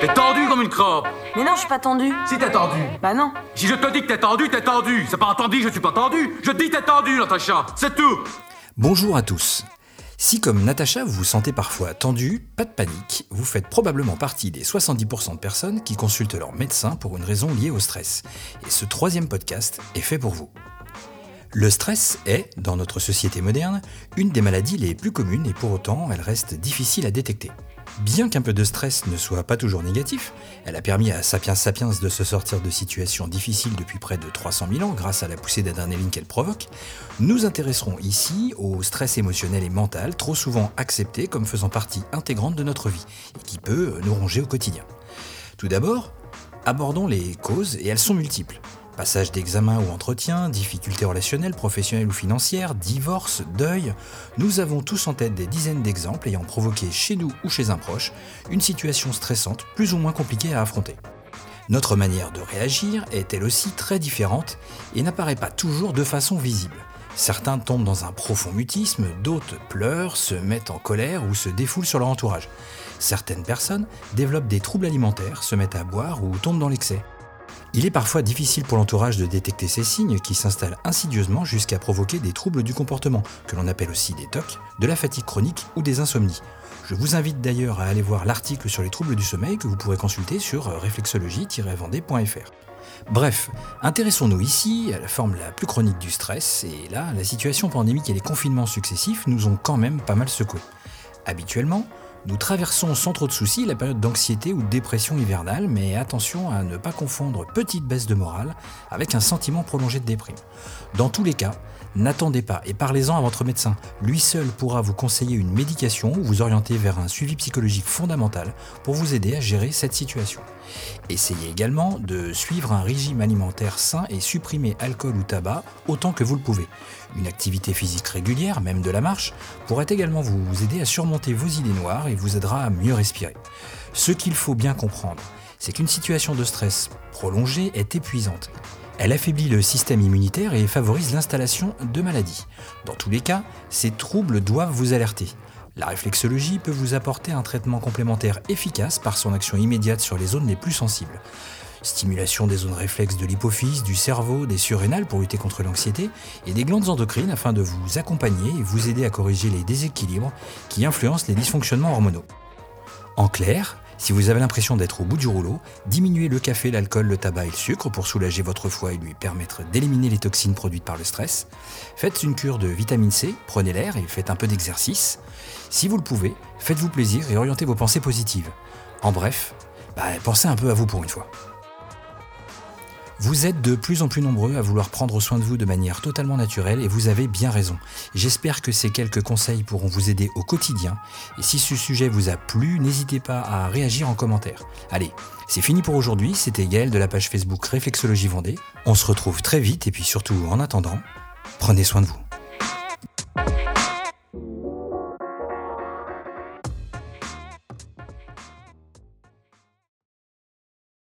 T'es tendu comme une crabe. Mais non, je suis pas tendu. Si t'es tendu. Bah non. Si je te dis que t'es tendu, t'es tendu. C'est pas entendu, je suis pas tendu. Je dis t'es tendu, Natacha. C'est tout. Bonjour à tous. Si comme Natacha vous vous sentez parfois tendu, pas de panique, vous faites probablement partie des 70% de personnes qui consultent leur médecin pour une raison liée au stress. Et ce troisième podcast est fait pour vous. Le stress est, dans notre société moderne, une des maladies les plus communes et pour autant elle reste difficile à détecter. Bien qu'un peu de stress ne soit pas toujours négatif, elle a permis à Sapiens Sapiens de se sortir de situations difficiles depuis près de 300 000 ans grâce à la poussée d'adrénaline qu'elle provoque, nous intéresserons ici au stress émotionnel et mental trop souvent accepté comme faisant partie intégrante de notre vie et qui peut nous ronger au quotidien. Tout d'abord, abordons les causes et elles sont multiples. Passage d'examen ou entretien, difficultés relationnelles, professionnelles ou financières, divorce, deuil, nous avons tous en tête des dizaines d'exemples ayant provoqué chez nous ou chez un proche une situation stressante plus ou moins compliquée à affronter. Notre manière de réagir est elle aussi très différente et n'apparaît pas toujours de façon visible. Certains tombent dans un profond mutisme, d'autres pleurent, se mettent en colère ou se défoulent sur leur entourage. Certaines personnes développent des troubles alimentaires, se mettent à boire ou tombent dans l'excès. Il est parfois difficile pour l'entourage de détecter ces signes qui s'installent insidieusement jusqu'à provoquer des troubles du comportement, que l'on appelle aussi des TOC, de la fatigue chronique ou des insomnies. Je vous invite d'ailleurs à aller voir l'article sur les troubles du sommeil que vous pourrez consulter sur réflexologie-vendée.fr. Bref, intéressons-nous ici à la forme la plus chronique du stress, et là, la situation pandémique et les confinements successifs nous ont quand même pas mal secoués. Habituellement, nous traversons sans trop de soucis la période d'anxiété ou de dépression hivernale, mais attention à ne pas confondre petite baisse de morale avec un sentiment prolongé de déprime. Dans tous les cas, n'attendez pas et parlez-en à votre médecin. Lui seul pourra vous conseiller une médication ou vous orienter vers un suivi psychologique fondamental pour vous aider à gérer cette situation. Essayez également de suivre un régime alimentaire sain et supprimer alcool ou tabac autant que vous le pouvez. Une activité physique régulière, même de la marche, pourrait également vous aider à surmonter vos idées noires et vous aidera à mieux respirer. Ce qu'il faut bien comprendre, c'est qu'une situation de stress prolongée est épuisante. Elle affaiblit le système immunitaire et favorise l'installation de maladies. Dans tous les cas, ces troubles doivent vous alerter. La réflexologie peut vous apporter un traitement complémentaire efficace par son action immédiate sur les zones les plus sensibles. Stimulation des zones réflexes de l'hypophyse, du cerveau, des surrénales pour lutter contre l'anxiété et des glandes endocrines afin de vous accompagner et vous aider à corriger les déséquilibres qui influencent les dysfonctionnements hormonaux. En clair, si vous avez l'impression d'être au bout du rouleau, diminuez le café, l'alcool, le tabac et le sucre pour soulager votre foie et lui permettre d'éliminer les toxines produites par le stress. Faites une cure de vitamine C, prenez l'air et faites un peu d'exercice. Si vous le pouvez, faites-vous plaisir et orientez vos pensées positives. En bref, bah, pensez un peu à vous pour une fois. Vous êtes de plus en plus nombreux à vouloir prendre soin de vous de manière totalement naturelle et vous avez bien raison. J'espère que ces quelques conseils pourront vous aider au quotidien. Et si ce sujet vous a plu, n'hésitez pas à réagir en commentaire. Allez, c'est fini pour aujourd'hui. C'était Gaël de la page Facebook Réflexologie Vendée. On se retrouve très vite et puis surtout en attendant, prenez soin de vous.